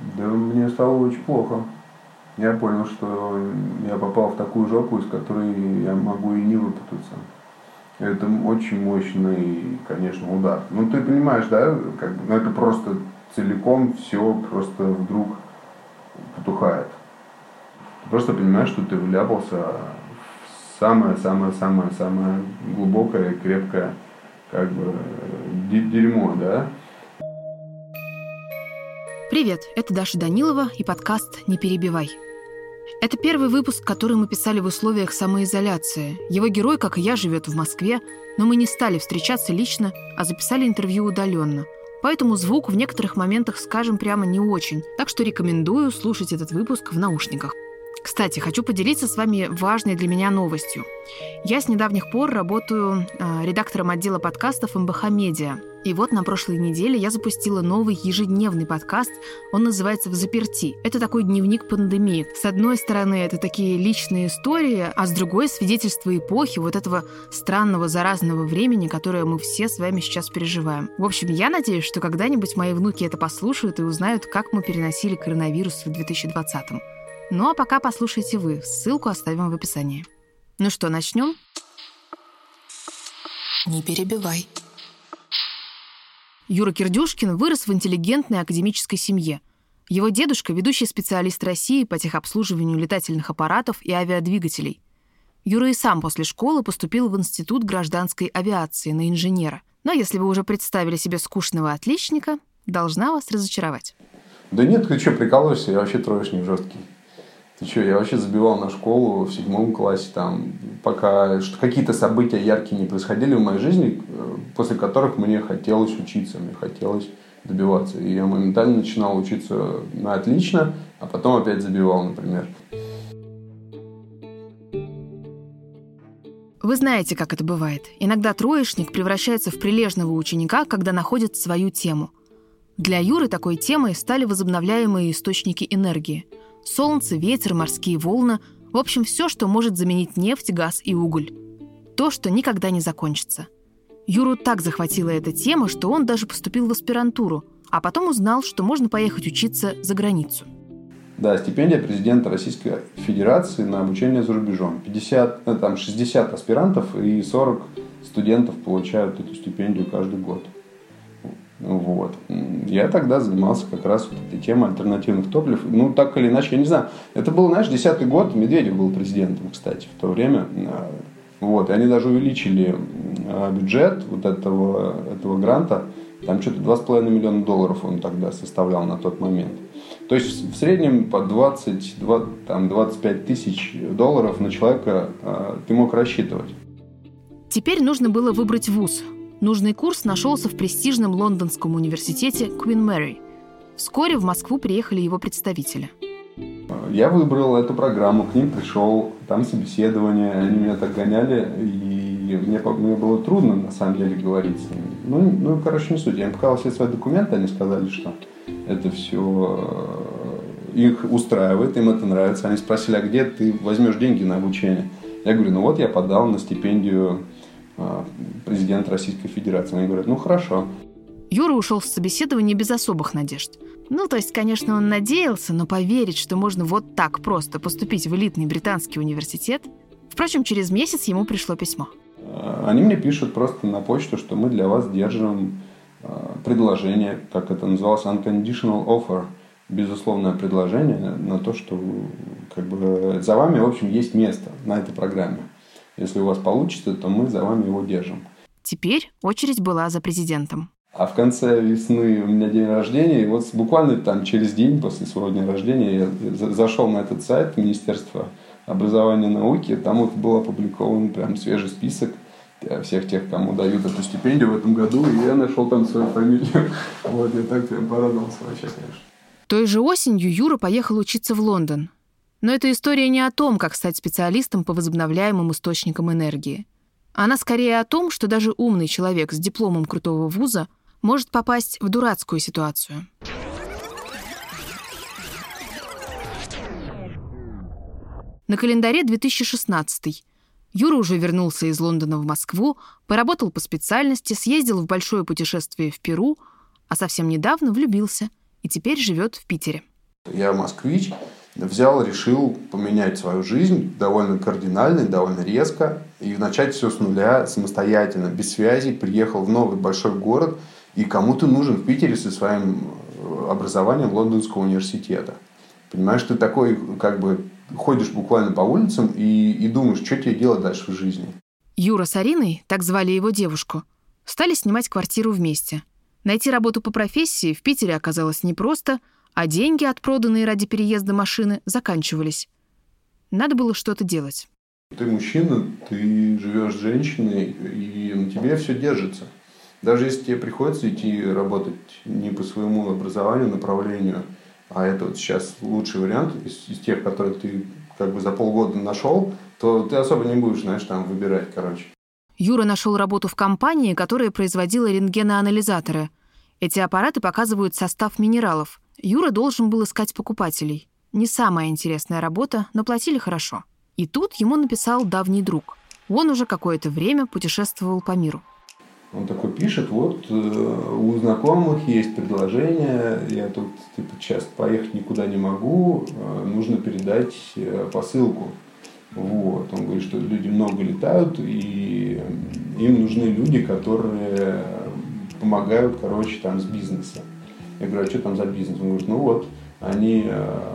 Да мне стало очень плохо. Я понял, что я попал в такую жопу, из которой я могу и не выпутаться. Это очень мощный, конечно, удар. Ну, ты понимаешь, да, как бы, ну, это просто целиком все просто вдруг потухает. Ты просто понимаешь, что ты вляпался в самое-самое-самое-самое глубокое, крепкое, как бы, дерьмо, да? Привет, это Даша Данилова и подкаст «Не перебивай». Это первый выпуск, который мы писали в условиях самоизоляции. Его герой, как и я, живет в Москве, но мы не стали встречаться лично, а записали интервью удаленно. Поэтому звук в некоторых моментах, скажем прямо, не очень. Так что рекомендую слушать этот выпуск в наушниках. Кстати, хочу поделиться с вами важной для меня новостью. Я с недавних пор работаю э, редактором отдела подкастов МБХ Медиа. И вот на прошлой неделе я запустила новый ежедневный подкаст. Он называется «В заперти». Это такой дневник пандемии. С одной стороны, это такие личные истории, а с другой — свидетельство эпохи вот этого странного заразного времени, которое мы все с вами сейчас переживаем. В общем, я надеюсь, что когда-нибудь мои внуки это послушают и узнают, как мы переносили коронавирус в 2020 -м. Ну а пока послушайте вы. Ссылку оставим в описании. Ну что, начнем? Не перебивай. Юра Кирдюшкин вырос в интеллигентной академической семье. Его дедушка – ведущий специалист России по техобслуживанию летательных аппаратов и авиадвигателей. Юра и сам после школы поступил в Институт гражданской авиации на инженера. Но если вы уже представили себе скучного отличника, должна вас разочаровать. Да нет, ты что, прикалываешься? Я вообще троечник жесткий. Ты что, я вообще забивал на школу в седьмом классе, там, пока какие-то события яркие не происходили в моей жизни, э, после которых мне хотелось учиться, мне хотелось добиваться. И я моментально начинал учиться на отлично, а потом опять забивал, например. Вы знаете, как это бывает. Иногда троечник превращается в прилежного ученика, когда находит свою тему. Для Юры такой темой стали возобновляемые источники энергии – Солнце, ветер, морские волны – в общем, все, что может заменить нефть, газ и уголь. То, что никогда не закончится. Юру так захватила эта тема, что он даже поступил в аспирантуру, а потом узнал, что можно поехать учиться за границу. Да, стипендия президента Российской Федерации на обучение за рубежом. 50, э, там 60 аспирантов и 40 студентов получают эту стипендию каждый год. Вот. Я тогда занимался как раз вот этой темой альтернативных топлив. Ну, так или иначе, я не знаю. Это был, знаешь, десятый год. Медведев был президентом, кстати, в то время. Вот. И они даже увеличили а, бюджет вот этого, этого гранта. Там что-то 2,5 миллиона долларов он тогда составлял на тот момент. То есть в среднем по 20, 20 там, 25 тысяч долларов на человека э, ты мог рассчитывать. Теперь нужно было выбрать вуз, Нужный курс нашелся в престижном лондонском университете Queen Mary. Вскоре в Москву приехали его представители. Я выбрал эту программу, к ним пришел, там собеседование, они меня так гоняли, и мне, мне было трудно, на самом деле, говорить с ними. Ну, ну, короче, не суть. Я им показал все свои документы, они сказали, что это все э, их устраивает, им это нравится. Они спросили, а где ты возьмешь деньги на обучение? Я говорю, ну вот я подал на стипендию президент Российской Федерации. Они говорят, ну хорошо. Юра ушел в собеседование без особых надежд. Ну, то есть, конечно, он надеялся, но поверить, что можно вот так просто поступить в элитный британский университет... Впрочем, через месяц ему пришло письмо. А, они мне пишут просто на почту, что мы для вас держим а, предложение, как это называлось, unconditional offer, безусловное предложение на то, что как бы, за вами, в общем, есть место на этой программе. Если у вас получится, то мы за вами его держим. Теперь очередь была за президентом. А в конце весны у меня день рождения, и вот буквально там через день после своего дня рождения я зашел на этот сайт Министерства образования и науки, там вот был опубликован прям свежий список всех тех, кому дают эту стипендию в этом году, и я нашел там свою фамилию. Вот, я так прям порадовался вообще, конечно. Той же осенью Юра поехал учиться в Лондон. Но эта история не о том, как стать специалистом по возобновляемым источникам энергии. Она скорее о том, что даже умный человек с дипломом крутого вуза может попасть в дурацкую ситуацию. На календаре 2016 Юра уже вернулся из Лондона в Москву, поработал по специальности, съездил в большое путешествие в Перу, а совсем недавно влюбился и теперь живет в Питере. Я москвич, взял, решил поменять свою жизнь довольно кардинально, довольно резко и начать все с нуля самостоятельно, без связи, приехал в новый большой город, и кому ты нужен в Питере со своим э, образованием Лондонского университета. Понимаешь, ты такой, как бы, ходишь буквально по улицам и, и думаешь, что тебе делать дальше в жизни. Юра с Ариной, так звали его девушку, стали снимать квартиру вместе. Найти работу по профессии в Питере оказалось непросто – а деньги, от проданной ради переезда машины, заканчивались. Надо было что-то делать. Ты мужчина, ты живешь с женщиной, и на тебе все держится. Даже если тебе приходится идти работать не по своему образованию, направлению, а это вот сейчас лучший вариант из, из тех, которые ты как бы за полгода нашел, то ты особо не будешь, знаешь, там выбирать, короче. Юра нашел работу в компании, которая производила рентгеноанализаторы. Эти аппараты показывают состав минералов. Юра должен был искать покупателей. Не самая интересная работа, но платили хорошо. И тут ему написал давний друг. Он уже какое-то время путешествовал по миру. Он такой пишет, вот э, у знакомых есть предложение, я тут типа часто поехать никуда не могу, э, нужно передать э, посылку. Вот. Он говорит, что люди много летают, и им нужны люди, которые помогают, короче, там с бизнесом. Я говорю, а что там за бизнес? Он говорит, ну вот, они э,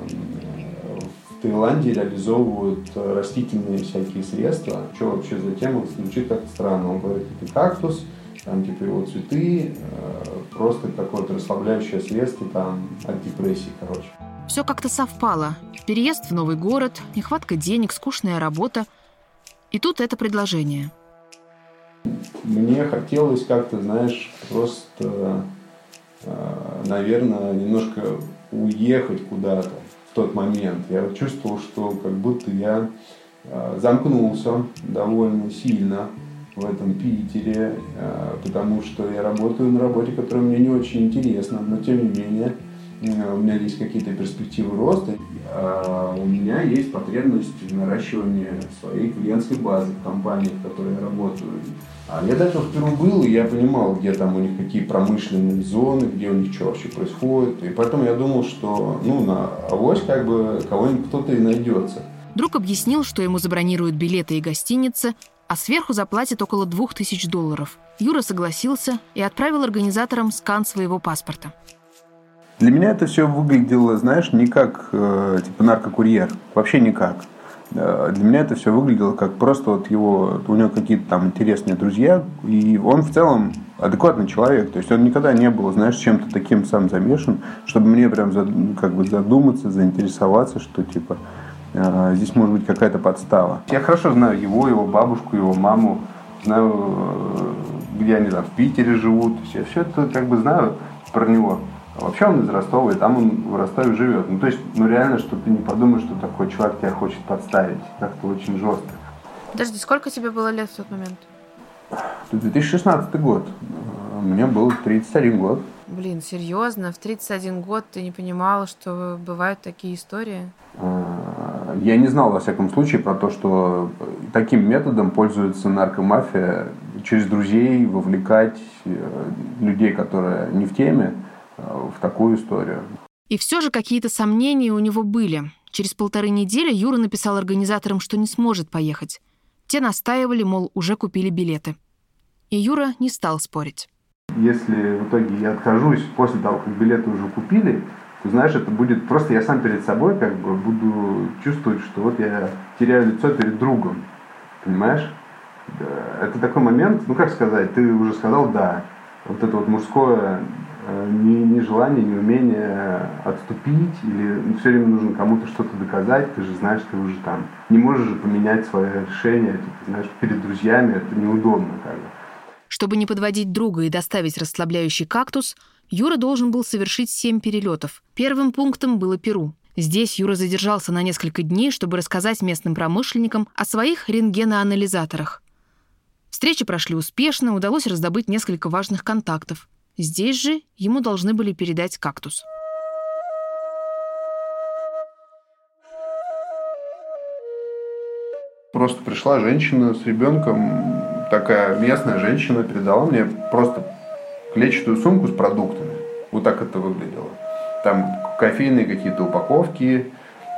в Таиланде реализовывают растительные всякие средства. Что вообще за тема? Звучит как странно. Он говорит, это кактус, там типа его цветы, э, просто какое-то расслабляющее средство там от депрессии, короче. Все как-то совпало. Переезд в новый город, нехватка денег, скучная работа. И тут это предложение. Мне хотелось как-то, знаешь, просто Э, наверное, немножко уехать куда-то в тот момент. Я чувствовал, что как будто я э, замкнулся довольно сильно в этом Питере, э, потому что я работаю на работе, которая мне не очень интересна, но тем не менее у меня есть какие-то перспективы роста, у меня есть потребность в наращивании своей клиентской базы в компании, в которой я работаю. А я даже в Перу был, и я понимал, где там у них какие промышленные зоны, где у них что вообще происходит. И поэтому я думал, что ну, на авось как бы кого-нибудь кто-то и найдется. Друг объяснил, что ему забронируют билеты и гостиницы, а сверху заплатят около двух тысяч долларов. Юра согласился и отправил организаторам скан своего паспорта. Для меня это все выглядело, знаешь, не как э, типа наркокурьер. Вообще никак. Для меня это все выглядело как просто вот его, у него какие-то там интересные друзья, и он в целом адекватный человек. То есть он никогда не был, знаешь, чем-то таким сам замешан, чтобы мне прям как бы задуматься, заинтересоваться, что типа э, здесь может быть какая-то подстава. Я хорошо знаю его, его бабушку, его маму, знаю, э, где они там в Питере живут. Я все это как бы знаю про него. А вообще он из Ростова, и там он в Ростове живет. Ну, то есть, ну реально, что ты не подумаешь, что такой чувак тебя хочет подставить. Как-то очень жестко. Подожди, сколько тебе было лет в тот момент? Это 2016 год. Мне был 31 год. Блин, серьезно? В 31 год ты не понимала, что бывают такие истории? А, я не знал, во всяком случае, про то, что таким методом пользуется наркомафия через друзей вовлекать э, людей, которые не в теме, в такую историю. И все же какие-то сомнения у него были. Через полторы недели Юра написал организаторам, что не сможет поехать. Те настаивали, мол, уже купили билеты. И Юра не стал спорить. Если в итоге я откажусь после того, как билеты уже купили, то знаешь, это будет просто я сам перед собой как бы буду чувствовать, что вот я теряю лицо перед другом. Понимаешь? Это такой момент, ну как сказать, ты уже сказал да. Вот это вот мужское ни, ни желания, ни умения отступить, или ну, все время нужно кому-то что-то доказать, ты же знаешь, ты уже там. Не можешь же поменять свое решение, ты, ты знаешь, перед друзьями это неудобно как бы. Чтобы не подводить друга и доставить расслабляющий кактус, Юра должен был совершить семь перелетов. Первым пунктом было Перу. Здесь Юра задержался на несколько дней, чтобы рассказать местным промышленникам о своих рентгеноанализаторах. Встречи прошли успешно, удалось раздобыть несколько важных контактов. Здесь же ему должны были передать кактус. Просто пришла женщина с ребенком, такая местная женщина, передала мне просто клетчатую сумку с продуктами. Вот так это выглядело. там кофейные какие-то упаковки,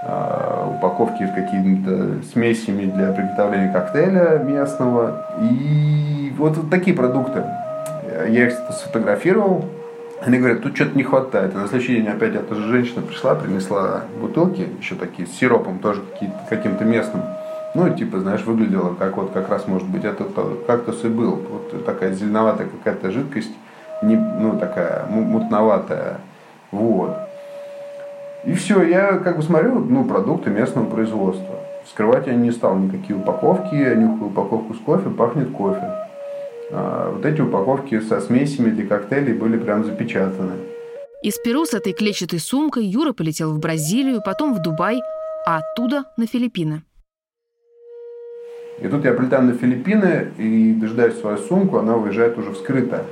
э, упаковки с какими-то смесями для приготовления коктейля местного. И вот, вот такие продукты. Я их сфотографировал, они говорят, тут что-то не хватает. И на следующий день опять эта же женщина пришла, принесла бутылки, еще такие с сиропом, тоже каким-то местным. Ну, типа, знаешь, выглядело как вот как раз, может быть, это кактус и был. Вот такая зеленоватая какая-то жидкость, не, ну, такая мутноватая. Вот. И все, я как бы смотрю, ну, продукты местного производства. Скрывать я не стал никакие упаковки, я нюхаю упаковку с кофе, пахнет кофе. А, вот эти упаковки со смесями для коктейлей были прям запечатаны. Из Перу с этой клетчатой сумкой Юра полетел в Бразилию, потом в Дубай, а оттуда на Филиппины. И тут я прилетаю на Филиппины и дожидаюсь свою сумку, она уезжает уже вскрытая.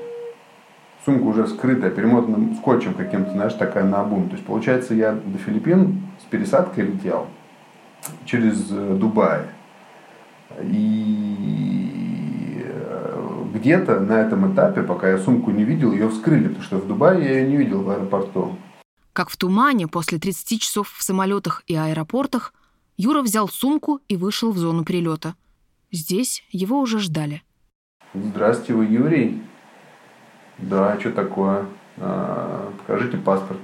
Сумка уже вскрытая, перемотанным скотчем каким-то, знаешь, такая на обум. То есть, получается, я до Филиппин с пересадкой летел через э, Дубай. И где-то на этом этапе, пока я сумку не видел, ее вскрыли, потому что в Дубае я ее не видел в аэропорту. Как в тумане после 30 часов в самолетах и аэропортах, Юра взял сумку и вышел в зону прилета – Здесь его уже ждали. Здравствуйте, вы Юрий? Да, что такое? А, покажите паспорт.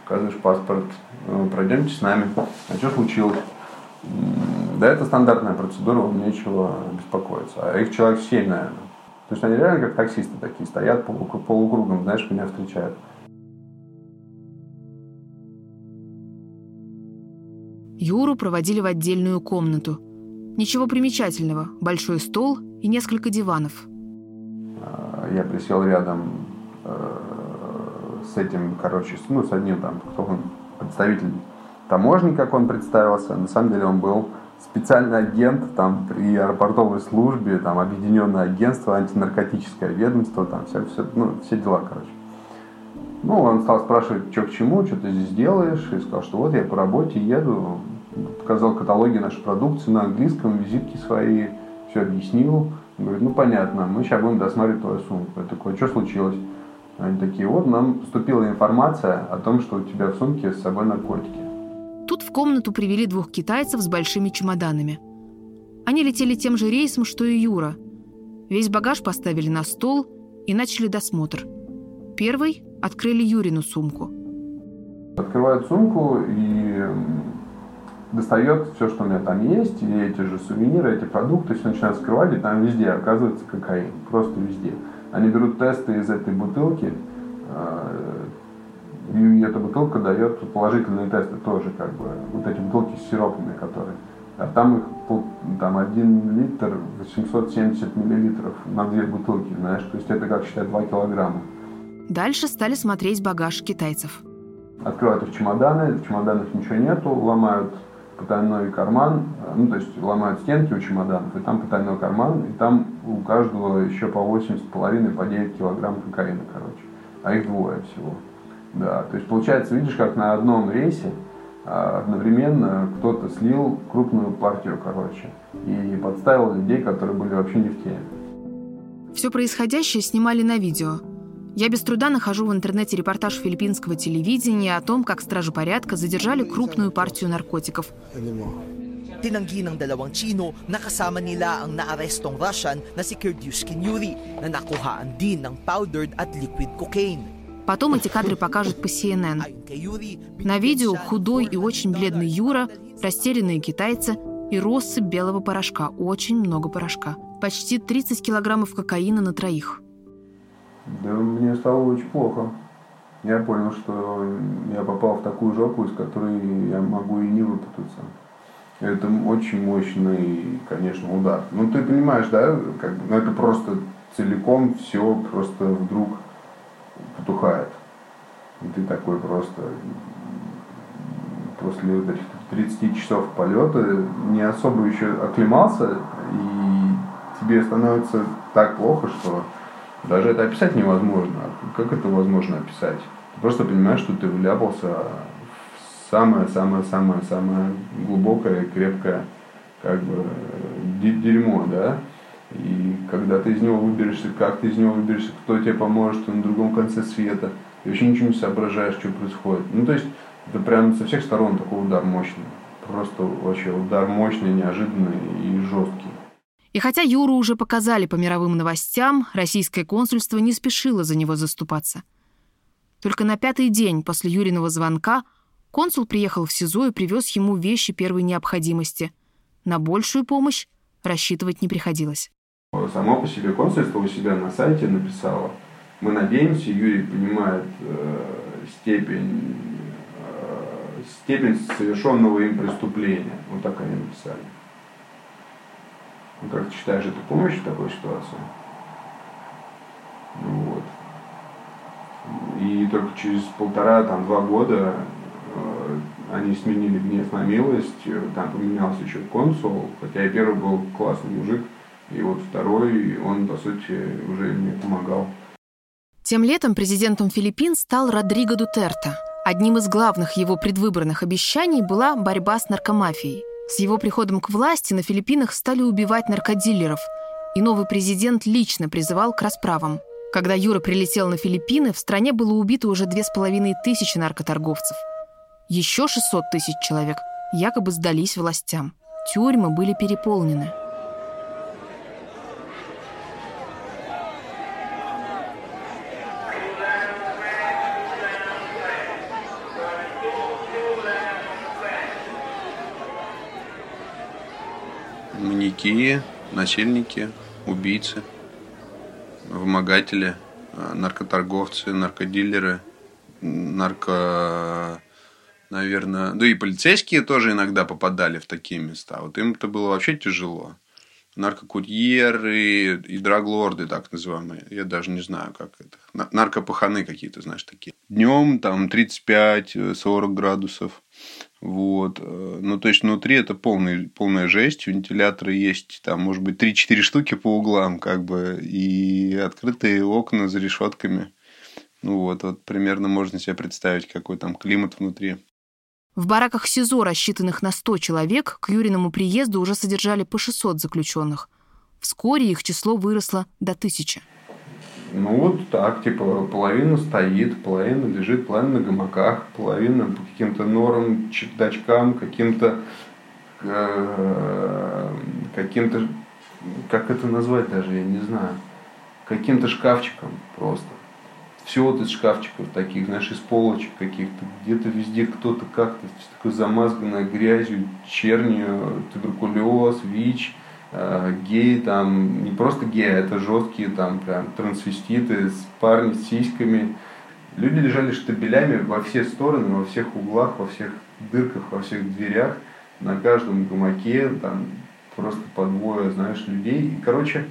Показываешь паспорт. Ну, пройдемте с нами. А что случилось? Да, это стандартная процедура, вам нечего беспокоиться. А их человек 7, наверное. То есть они реально как таксисты такие стоят полукругом, знаешь, меня встречают. Юру проводили в отдельную комнату – Ничего примечательного. Большой стол и несколько диванов. А, я присел рядом э, с этим, короче, ну, с одним там, кто он, представитель таможни, как он представился. На самом деле он был специальный агент там при аэропортовой службе, там объединенное агентство, антинаркотическое ведомство, там все, все, ну, все дела, короче. Ну, он стал спрашивать, что к чему, что ты здесь делаешь, и сказал, что вот я по работе еду, показал каталоги нашей продукции на английском, визитки свои, все объяснил. Он говорит, ну понятно, мы сейчас будем досматривать твою сумку. Я такой, что случилось? Они такие, вот нам поступила информация о том, что у тебя в сумке с собой наркотики. Тут в комнату привели двух китайцев с большими чемоданами. Они летели тем же рейсом, что и Юра. Весь багаж поставили на стол и начали досмотр. Первый открыли Юрину сумку. Открывают сумку и достает все, что у меня там есть, и эти же сувениры, эти продукты, все начинают скрывать, и там везде оказывается кокаин, просто везде. Они берут тесты из этой бутылки, э, и эта бутылка дает положительные тесты тоже, как бы, вот эти бутылки с сиропами, которые. А там их, там, один литр 870 миллилитров на две бутылки, знаешь, то есть это, как считать, 2 килограмма. Дальше стали смотреть багаж китайцев. Открывают их чемоданы, в чемоданах ничего нету, ломают потайной карман, ну, то есть ломают стенки у чемоданов, и там потайной карман, и там у каждого еще по 80,5, по 9 килограмм кокаина, короче. А их двое всего. Да, то есть получается, видишь, как на одном рейсе а, одновременно кто-то слил крупную партию, короче, и подставил людей, которые были вообще не в теме. Все происходящее снимали на видео – я без труда нахожу в интернете репортаж филиппинского телевидения о том, как стражи порядка задержали крупную партию наркотиков. Tinanggi ng dalawang Chino na kasama nila ang naarestong Russian na si Kerdyushkin Yuri na nakuhaan din ng powdered at liquid cocaine. Потом эти кадры покажут по CNN. На видео худой и очень бледный Юра, растерянные китайцы и россыпь белого порошка. Очень много порошка. Почти 30 килограммов кокаина на троих. Да мне стало очень плохо. Я понял, что я попал в такую жопу, из которой я могу и не выпутаться. Это очень мощный, конечно, удар. Ну, ты понимаешь, да, как бы, ну, это просто целиком все просто вдруг потухает. И ты такой просто после этих 30 часов полета не особо еще оклемался, и тебе становится так плохо, что даже это описать невозможно. Как это возможно описать? Ты просто понимаешь, что ты вляпался в самое-самое-самое-самое глубокое, крепкое как бы дерьмо, да? И когда ты из него выберешься, как ты из него выберешься, кто тебе поможет, кто на другом конце света. и вообще ничего не соображаешь, что происходит. Ну, то есть, это прям со всех сторон такой удар мощный. Просто вообще удар мощный, неожиданный и жесткий. И хотя Юру уже показали по мировым новостям, российское консульство не спешило за него заступаться. Только на пятый день после Юриного звонка консул приехал в СИЗО и привез ему вещи первой необходимости. На большую помощь рассчитывать не приходилось. Само по себе консульство у себя на сайте написало, мы надеемся, Юрий понимает э, степень, э, степень совершенного им преступления. Вот так они написали. Ну, как ты считаешь, это помощь в такой ситуации? Ну, вот. И только через полтора-два года э, они сменили гнев на милость, там поменялся еще консул, хотя и первый был классный мужик, и вот второй, он, по сути, уже мне помогал. Тем летом президентом Филиппин стал Родриго Дутерто. Одним из главных его предвыборных обещаний была борьба с наркомафией. С его приходом к власти на Филиппинах стали убивать наркодилеров, и новый президент лично призывал к расправам. Когда Юра прилетел на Филиппины, в стране было убито уже две с половиной тысячи наркоторговцев. Еще 600 тысяч человек якобы сдались властям. Тюрьмы были переполнены. Маньяки, насильники, убийцы, вымогатели, э, наркоторговцы, наркодилеры, нарко... Наверное, да и полицейские тоже иногда попадали в такие места. Вот им это было вообще тяжело. Наркокурьеры и драглорды, так называемые. Я даже не знаю, как это. Наркопаханы какие-то, знаешь, такие. Днем там 35-40 градусов. Вот. Э, ну, то есть, внутри это полный, полная жесть. Вентиляторы есть, там, может быть, 3-4 штуки по углам, как бы, и открытые окна за решетками. Ну, вот, вот примерно можно себе представить, какой там климат внутри. В бараках СИЗО, рассчитанных на 100 человек, к Юриному приезду уже содержали по 600 заключенных. Вскоре их число выросло до тысячи. Ну вот так, типа половина стоит, половина лежит, половина на гамаках, половина по каким-то норам, чердачкам, каким-то э, каким-то, как это назвать даже, я не знаю, каким-то шкафчиком просто. Все вот из шкафчиков таких, знаешь, из полочек каких-то, где-то везде кто-то как-то такой замазганной грязью, чернью, туберкулез, ВИЧ – Э, геи там, не просто геи, а это жесткие там прям трансвеститы, с парни с сиськами. Люди лежали штабелями во все стороны, во всех углах, во всех дырках, во всех дверях, на каждом гамаке, там просто по двое, знаешь, людей. И, короче,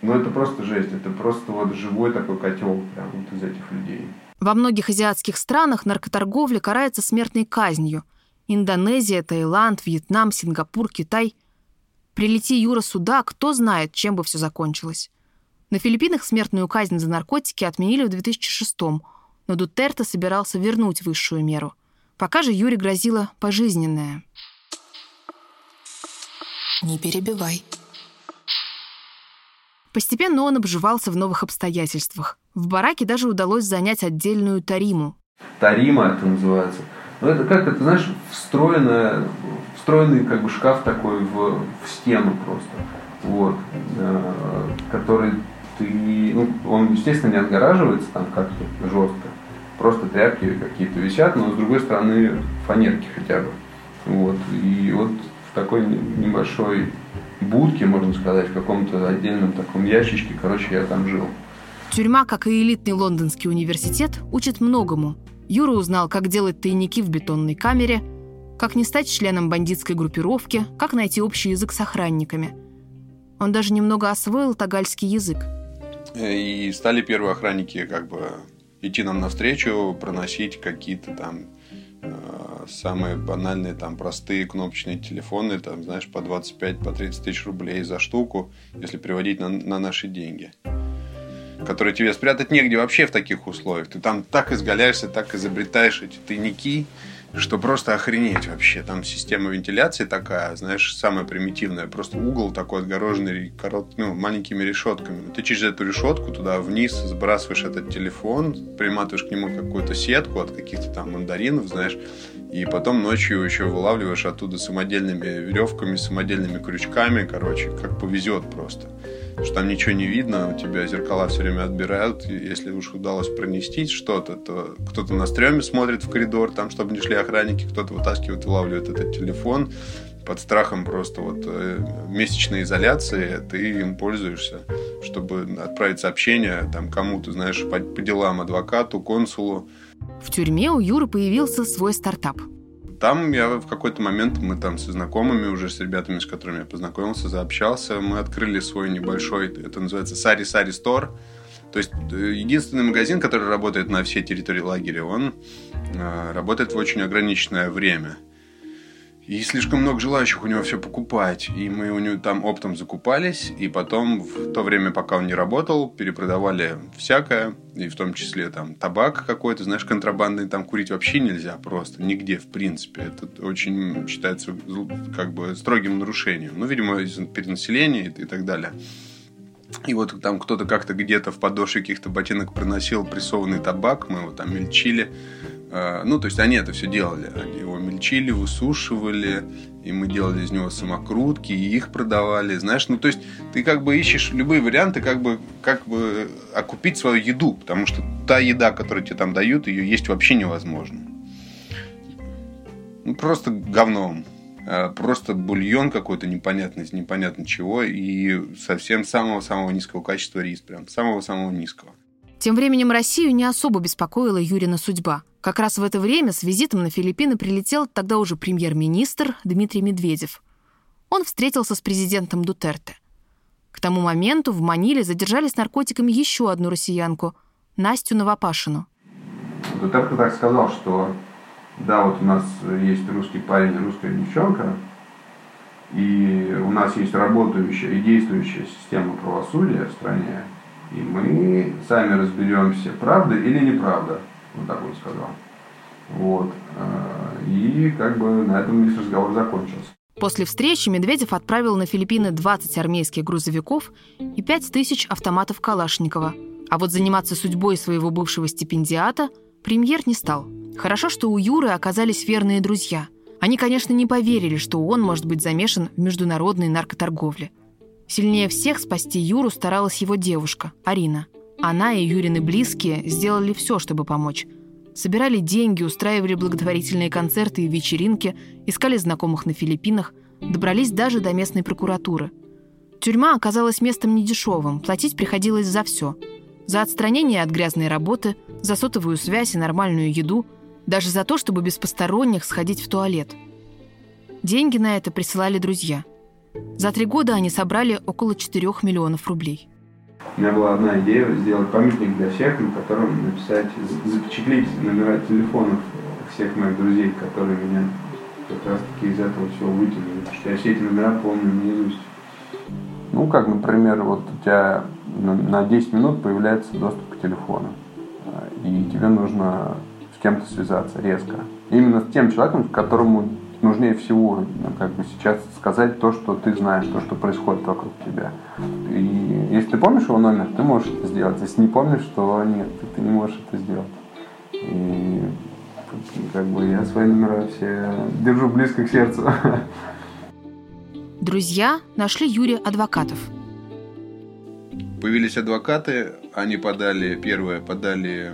ну это просто жесть, это просто вот живой такой котел прям вот из этих людей. Во многих азиатских странах наркоторговля карается смертной казнью. Индонезия, Таиланд, Вьетнам, Сингапур, Китай – Прилети Юра сюда, кто знает, чем бы все закончилось. На Филиппинах смертную казнь за наркотики отменили в 2006-м, но Дутерто собирался вернуть высшую меру. Пока же Юре грозила пожизненная. Не перебивай. Постепенно он обживался в новых обстоятельствах. В бараке даже удалось занять отдельную тариму. Тарима это называется. Ну, это как это, знаешь, встроенная встроенный как бы шкаф такой в, в стену просто, вот, э, который ты, ну, он, естественно, не отгораживается там как-то жестко, просто тряпки какие-то висят, но с другой стороны фанерки хотя бы, вот, и вот в такой небольшой будке, можно сказать, в каком-то отдельном таком ящичке, короче, я там жил. Тюрьма, как и элитный лондонский университет, учит многому. Юра узнал, как делать тайники в бетонной камере – как не стать членом бандитской группировки, как найти общий язык с охранниками. Он даже немного освоил тагальский язык. И стали первые охранники как бы идти нам навстречу, проносить какие-то там э, самые банальные, там, простые кнопочные телефоны, там, знаешь, по 25, по 30 тысяч рублей за штуку, если переводить на, на наши деньги которые тебе спрятать негде вообще в таких условиях. Ты там так изгаляешься, так изобретаешь эти тайники, что просто охренеть вообще. Там система вентиляции такая, знаешь, самая примитивная. Просто угол такой отгороженный корот, ну, маленькими решетками. Ты через эту решетку туда вниз сбрасываешь этот телефон, приматываешь к нему какую-то сетку от каких-то там мандаринов, знаешь, и потом ночью еще вылавливаешь оттуда самодельными веревками, самодельными крючками, короче, как повезет просто что там ничего не видно, у тебя зеркала все время отбирают. Если уж удалось пронести что-то, то кто-то на стреме смотрит в коридор, там, чтобы не шли охранники, кто-то вытаскивает, вылавливает этот телефон. Под страхом просто вот э, месячной изоляции ты им пользуешься, чтобы отправить сообщение там кому-то, знаешь, по, по делам адвокату, консулу. В тюрьме у Юры появился свой стартап – там я в какой-то момент, мы там со знакомыми уже, с ребятами, с которыми я познакомился, заобщался, мы открыли свой небольшой, это называется Сари Сари Стор. То есть э, единственный магазин, который работает на всей территории лагеря, он э, работает в очень ограниченное время – и слишком много желающих у него все покупать. И мы у него там оптом закупались. И потом, в то время, пока он не работал, перепродавали всякое. И в том числе там табак какой-то, знаешь, контрабандный. Там курить вообще нельзя просто. Нигде, в принципе. Это очень считается как бы строгим нарушением. Ну, видимо, из перенаселения и, так далее. И вот там кто-то как-то где-то в подошве каких-то ботинок приносил прессованный табак. Мы его там мельчили ну, то есть они это все делали. Они его мельчили, высушивали, и мы делали из него самокрутки, и их продавали. Знаешь, ну, то есть ты как бы ищешь любые варианты, как бы, как бы окупить свою еду, потому что та еда, которую тебе там дают, ее есть вообще невозможно. Ну, просто говном. А, просто бульон какой-то непонятный, непонятно чего, и совсем самого-самого низкого качества рис, прям самого-самого низкого. Тем временем Россию не особо беспокоила Юрина судьба. Как раз в это время с визитом на Филиппины прилетел тогда уже премьер-министр Дмитрий Медведев. Он встретился с президентом Дутерте. К тому моменту в Маниле задержали с наркотиками еще одну россиянку – Настю Новопашину. Дутерте так сказал, что да, вот у нас есть русский парень, русская девчонка, и у нас есть работающая и действующая система правосудия в стране, и мы сами разберемся, правда или неправда. Вот так он сказал. Вот. Э, и как бы на этом весь разговор закончился. После встречи Медведев отправил на Филиппины 20 армейских грузовиков и 5 тысяч автоматов Калашникова. А вот заниматься судьбой своего бывшего стипендиата премьер не стал. Хорошо, что у Юры оказались верные друзья. Они, конечно, не поверили, что он может быть замешан в международной наркоторговле – Сильнее всех спасти Юру старалась его девушка, Арина. Она и Юрины близкие сделали все, чтобы помочь. Собирали деньги, устраивали благотворительные концерты и вечеринки, искали знакомых на Филиппинах, добрались даже до местной прокуратуры. Тюрьма оказалась местом недешевым, платить приходилось за все. За отстранение от грязной работы, за сотовую связь и нормальную еду, даже за то, чтобы без посторонних сходить в туалет. Деньги на это присылали друзья – за три года они собрали около 4 миллионов рублей. У меня была одна идея сделать памятник для всех, на котором написать, запечатлить номера телефонов всех моих друзей, которые меня как раз таки из этого всего вытянули. Потому что я все эти номера помню наизусть. Ну, как, например, вот у тебя на 10 минут появляется доступ к телефону. И тебе нужно с кем-то связаться резко. Именно с тем человеком, которому нужнее всего ну, как бы сейчас сказать то, что ты знаешь, то, что происходит вокруг тебя. И если ты помнишь его номер, ты можешь это сделать. Если не помнишь, то нет, ты не можешь это сделать. И как бы я свои номера все держу близко к сердцу. Друзья нашли Юрия адвокатов. Появились адвокаты, они подали, первое, подали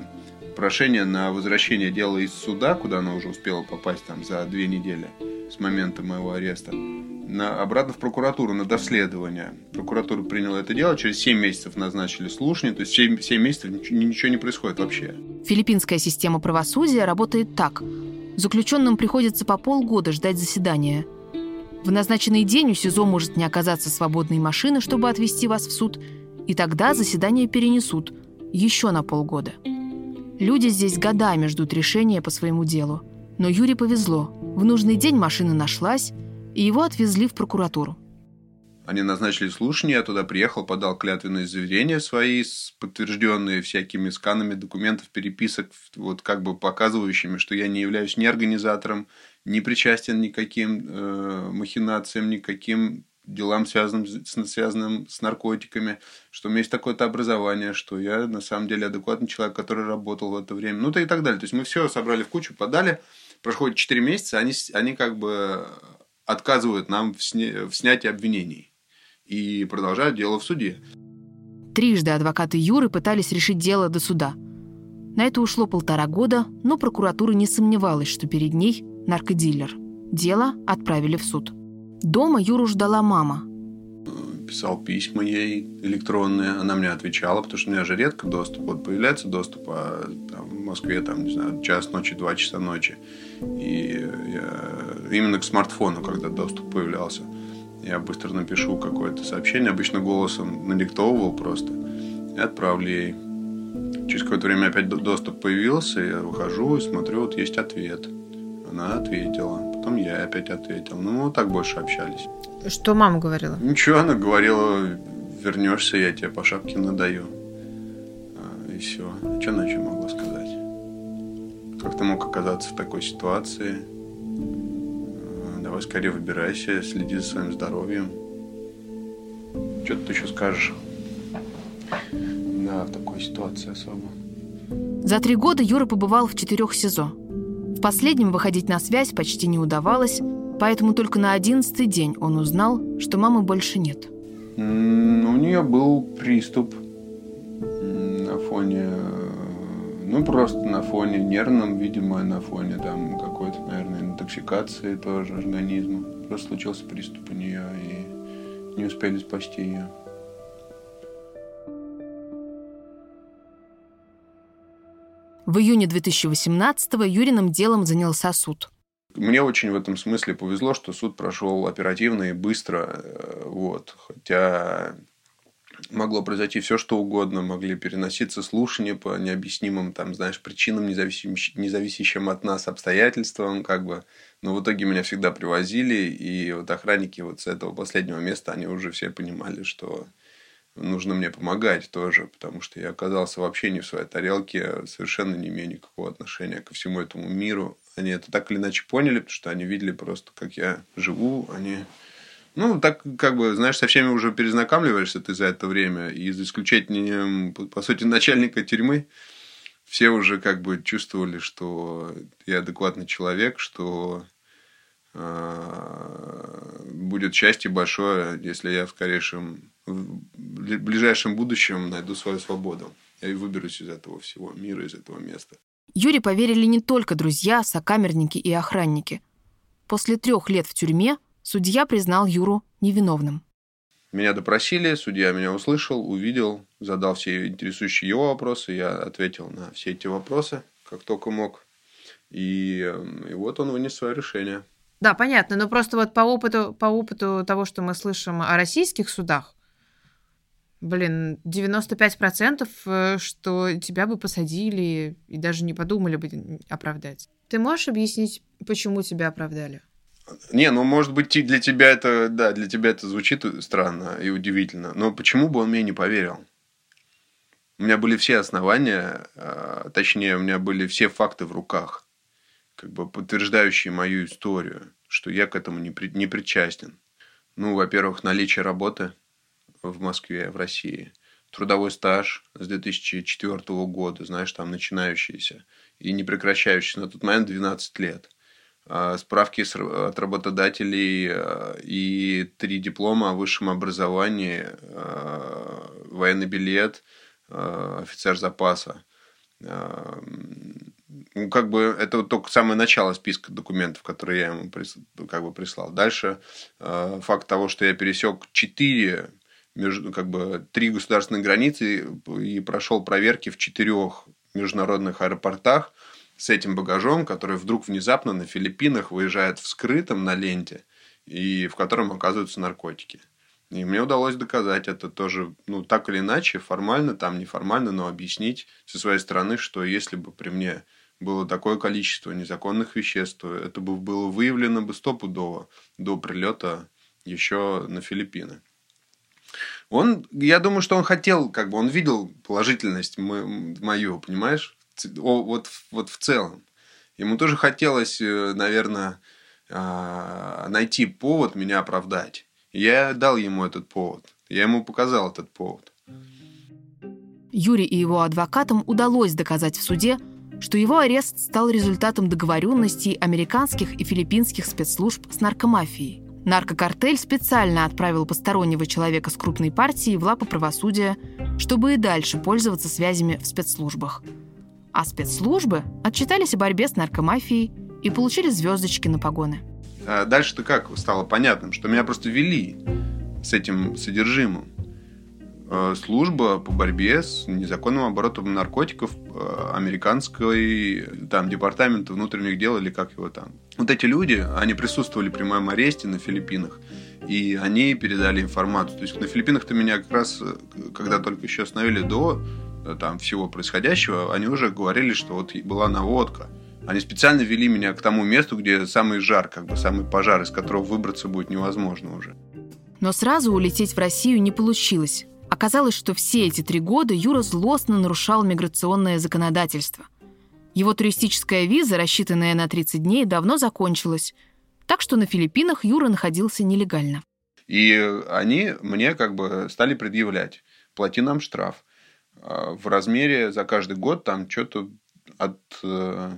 прошение на возвращение дела из суда, куда оно уже успело попасть там за две недели с момента моего ареста, на, обратно в прокуратуру на доследование. Прокуратура приняла это дело, через 7 месяцев назначили слушание, то есть 7, 7 месяцев ничего, ничего не происходит вообще. Филиппинская система правосудия работает так. Заключенным приходится по полгода ждать заседания. В назначенный день у СИЗО может не оказаться свободной машины, чтобы отвезти вас в суд, и тогда заседание перенесут еще на полгода. Люди здесь годами ждут решения по своему делу. Но Юре повезло. В нужный день машина нашлась, и его отвезли в прокуратуру. Они назначили слушание, я туда приехал, подал клятвенные заверения свои, подтвержденные всякими сканами документов, переписок, вот как бы показывающими, что я не являюсь ни организатором, не причастен никаким э, махинациям, никаким делам, связанным с, связанным с наркотиками, что у меня есть такое-то образование, что я на самом деле адекватный человек, который работал в это время, ну, то и так далее. То есть мы все собрали в кучу, подали, проходит 4 месяца, они, они как бы отказывают нам в, сня... в снятии обвинений и продолжают дело в суде. Трижды адвокаты Юры пытались решить дело до суда. На это ушло полтора года, но прокуратура не сомневалась, что перед ней наркодилер. Дело отправили в суд. Дома Юру ждала мама. Писал письма ей электронные, она мне отвечала, потому что у меня же редко доступ. Вот появляется доступ, а там, в Москве, там, не знаю, час ночи, два часа ночи. И я, именно к смартфону, когда доступ появлялся, я быстро напишу какое-то сообщение, обычно голосом надиктовывал просто, и отправлю ей. Через какое-то время опять доступ появился, я выхожу и смотрю, вот есть ответ. Она ответила. Потом я опять ответил. Ну, мы вот так больше общались. Что мама говорила? Ничего, она говорила, вернешься, я тебе по шапке надаю. А, и все. Что она еще могла сказать? Как ты мог оказаться в такой ситуации? А, давай скорее выбирайся, следи за своим здоровьем. Что ты еще скажешь? Да, в такой ситуации особо. За три года Юра побывал в четырех СИЗО. В последнем выходить на связь почти не удавалось, поэтому только на одиннадцатый день он узнал, что мамы больше нет. У нее был приступ на фоне, ну просто на фоне нервном, видимо, на фоне там какой-то, наверное, интоксикации тоже организма. Просто случился приступ у нее и не успели спасти ее. В июне 2018-го Юриным делом занялся суд. Мне очень в этом смысле повезло, что суд прошел оперативно и быстро. Э, вот. Хотя могло произойти все, что угодно. Могли переноситься слушания по необъяснимым, там, знаешь, причинам, независящим от нас обстоятельствам. Как бы. Но в итоге меня всегда привозили. И вот охранники вот с этого последнего места, они уже все понимали, что нужно мне помогать тоже, потому что я оказался вообще не в своей тарелке, совершенно не имея никакого отношения ко всему этому миру. Они это так или иначе поняли, потому что они видели просто, как я живу, они... Ну, так, как бы, знаешь, со всеми уже перезнакомливаешься ты за это время, и за исключением, по сути, начальника тюрьмы, все уже как бы чувствовали, что я адекватный человек, что будет счастье большое, если я в скорейшем в ближайшем будущем найду свою свободу. Я и выберусь из этого всего мира, из этого места. Юре поверили не только друзья, сокамерники и охранники. После трех лет в тюрьме судья признал Юру невиновным. Меня допросили, судья меня услышал, увидел, задал все интересующие его вопросы, я ответил на все эти вопросы, как только мог. И, и вот он вынес свое решение. Да, понятно, но просто вот по опыту, по опыту того, что мы слышим о российских судах, Блин, 95% э, что тебя бы посадили и даже не подумали бы оправдать. Ты можешь объяснить, почему тебя оправдали? Не, ну, может быть, для тебя это, да, для тебя это звучит странно и удивительно. Но почему бы он мне не поверил? У меня были все основания, а, точнее, у меня были все факты в руках, как бы подтверждающие мою историю, что я к этому не, при, не причастен. Ну, во-первых, наличие работы – в Москве, в России. Трудовой стаж с 2004 года, знаешь, там начинающийся и не прекращающийся на тот момент 12 лет. А, справки от работодателей а, и три диплома о высшем образовании, а, военный билет, офицер запаса. Ну, как бы это вот только самое начало списка документов, которые я ему как бы прислал. Дальше факт того, что я пересек четыре между, как бы, три государственных границы и прошел проверки в четырех международных аэропортах с этим багажом, который вдруг внезапно на Филиппинах выезжает вскрытым на ленте, и в котором оказываются наркотики. И мне удалось доказать это тоже, ну, так или иначе, формально, там неформально, но объяснить со своей стороны, что если бы при мне было такое количество незаконных веществ, то это бы было выявлено бы стопудово до прилета еще на Филиппины. Он, я думаю, что он хотел, как бы, он видел положительность мою, понимаешь? Вот, вот в целом. Ему тоже хотелось, э, наверное, а, найти повод меня оправдать. Я дал ему этот повод. Я ему показал этот повод. Юре и его адвокатам удалось доказать в суде, что его арест стал результатом договоренностей американских и филиппинских спецслужб с наркомафией. Наркокартель специально отправил постороннего человека с крупной партией в лапы правосудия, чтобы и дальше пользоваться связями в спецслужбах. А спецслужбы отчитались о борьбе с наркомафией и получили звездочки на погоны. А дальше-то как стало понятным, что меня просто вели с этим содержимым. Э, служба по борьбе с незаконным оборотом наркотиков э, американской там департамента внутренних дел или как его там. Вот эти люди, они присутствовали при моем аресте на Филиппинах, и они передали информацию. То есть на Филиппинах-то меня как раз, э, когда только еще остановили до там всего происходящего, они уже говорили, что вот была наводка. Они специально вели меня к тому месту, где самый жар, как бы самый пожар, из которого выбраться будет невозможно уже. Но сразу улететь в Россию не получилось. Оказалось, что все эти три года Юра злостно нарушал миграционное законодательство. Его туристическая виза, рассчитанная на 30 дней, давно закончилась, так что на Филиппинах Юра находился нелегально. И они мне как бы стали предъявлять, плати нам штраф. А, в размере за каждый год там что-то от... Э,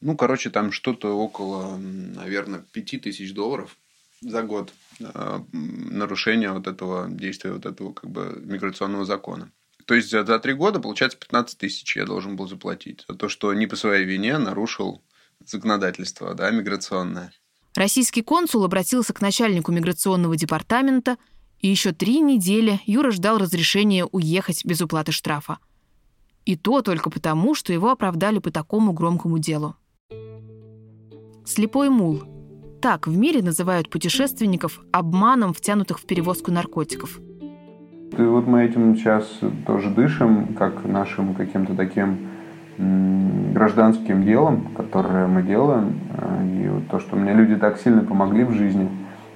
ну, короче, там что-то около, наверное, 5000 долларов за год э, нарушения вот этого действия вот этого как бы миграционного закона. То есть за, за три года, получается, 15 тысяч я должен был заплатить за то, что не по своей вине нарушил законодательство да, миграционное. Российский консул обратился к начальнику миграционного департамента, и еще три недели Юра ждал разрешения уехать без уплаты штрафа. И то только потому, что его оправдали по такому громкому делу. Слепой мул – так в мире называют путешественников обманом, втянутых в перевозку наркотиков. И вот мы этим сейчас тоже дышим, как нашим каким-то таким гражданским делом, которое мы делаем. И вот то, что мне люди так сильно помогли в жизни,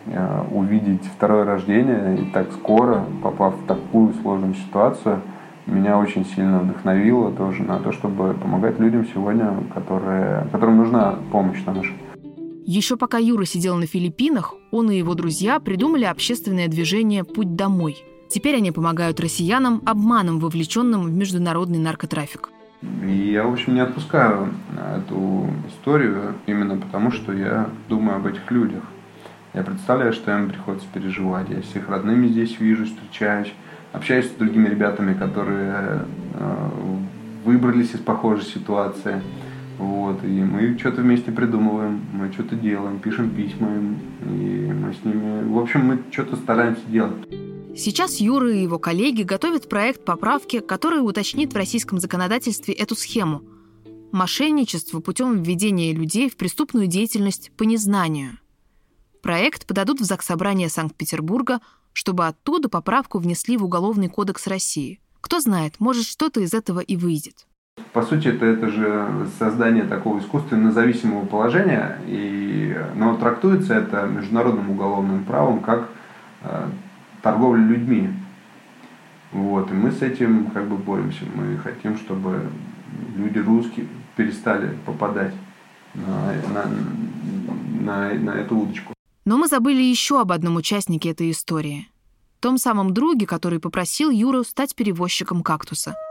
э, увидеть второе рождение и так скоро, попав в такую сложную ситуацию, меня очень сильно вдохновило тоже на то, чтобы помогать людям сегодня, которые, которым нужна помощь наша. Еще пока Юра сидел на Филиппинах, он и его друзья придумали общественное движение «Путь домой». Теперь они помогают россиянам, обманом вовлеченным в международный наркотрафик. И я, в общем, не отпускаю эту историю именно потому, что я думаю об этих людях. Я представляю, что им приходится переживать. Я с их родными здесь вижу, встречаюсь, общаюсь с другими ребятами, которые э, выбрались из похожей ситуации. Вот, и мы что-то вместе придумываем, мы что-то делаем, пишем письма им, и мы с ними... В общем, мы что-то стараемся делать. Сейчас Юра и его коллеги готовят проект поправки, который уточнит в российском законодательстве эту схему. Мошенничество путем введения людей в преступную деятельность по незнанию. Проект подадут в Заксобрание Санкт-Петербурга, чтобы оттуда поправку внесли в Уголовный кодекс России. Кто знает, может, что-то из этого и выйдет. По сути, это, это же создание такого искусственно зависимого положения, и, но трактуется это международным уголовным правом как э, торговля людьми. Вот, и мы с этим как бы боремся. Мы хотим, чтобы люди русские перестали попадать на, на, на, на эту удочку. Но мы забыли еще об одном участнике этой истории. Том самом друге, который попросил Юру стать перевозчиком кактуса –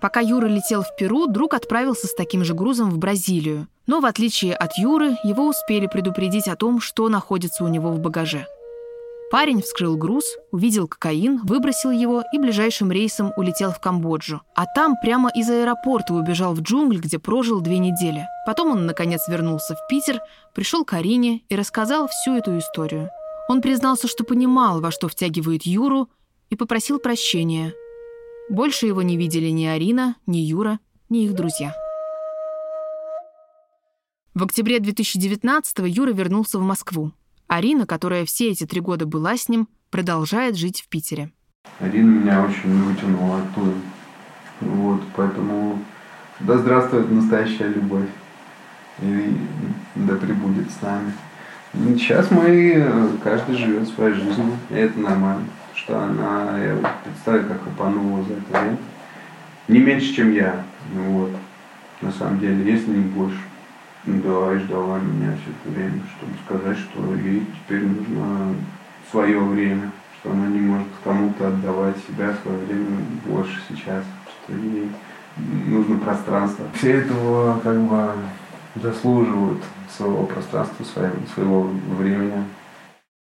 Пока Юра летел в Перу, друг отправился с таким же грузом в Бразилию. Но в отличие от Юры, его успели предупредить о том, что находится у него в багаже. Парень вскрыл груз, увидел кокаин, выбросил его и ближайшим рейсом улетел в Камбоджу. А там прямо из аэропорта убежал в джунгль, где прожил две недели. Потом он, наконец, вернулся в Питер, пришел к Арине и рассказал всю эту историю. Он признался, что понимал, во что втягивает Юру, и попросил прощения – больше его не видели ни Арина, ни Юра, ни их друзья. В октябре 2019 Юра вернулся в Москву. Арина, которая все эти три года была с ним, продолжает жить в Питере. Арина меня очень вытянула оттуда. Вот, поэтому да здравствует настоящая любовь. И да пребудет с нами. Сейчас мы, э, каждый живет своей жизнью, и это нормально. Что она, я представляю, как упанула за это время. Не меньше, чем я. Вот. На самом деле, если не больше. Да, и ждала меня все это время, чтобы сказать, что ей теперь нужно свое время, что она не может кому-то отдавать себя, свое время больше сейчас, что ей нужно пространство. Все этого как бы заслуживают своего пространства, своего времени.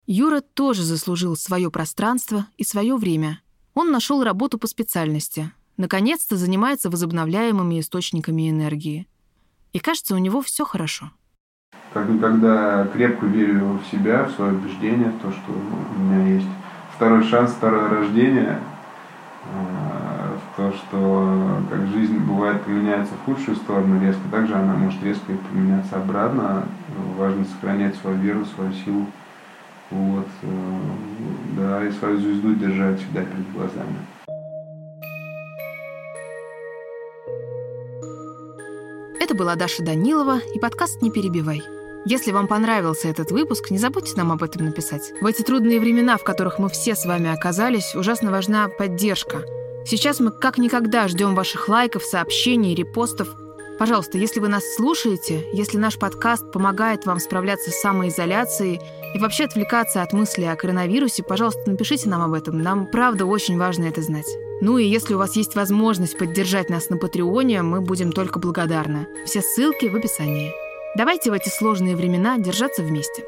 Юра тоже заслужил свое пространство и свое время. Он нашел работу по специальности. Наконец-то занимается возобновляемыми источниками энергии. И кажется, у него все хорошо. Как никогда крепко верю в себя, в свое убеждение, в то, что у меня есть второй шанс, второе рождение, а, в то, что как жизнь бывает поменяется в худшую сторону резко, также она может резко поменяться обратно. Важно сохранять свою веру, свою силу. Вот, э, да, и свою звезду держать всегда перед глазами. Это была Даша Данилова и подкаст «Не перебивай». Если вам понравился этот выпуск, не забудьте нам об этом написать. В эти трудные времена, в которых мы все с вами оказались, ужасно важна поддержка. Сейчас мы как никогда ждем ваших лайков, сообщений, репостов. Пожалуйста, если вы нас слушаете, если наш подкаст помогает вам справляться с самоизоляцией и вообще отвлекаться от мыслей о коронавирусе, пожалуйста, напишите нам об этом. Нам правда очень важно это знать. Ну и если у вас есть возможность поддержать нас на Патреоне, мы будем только благодарны. Все ссылки в описании. Давайте в эти сложные времена держаться вместе.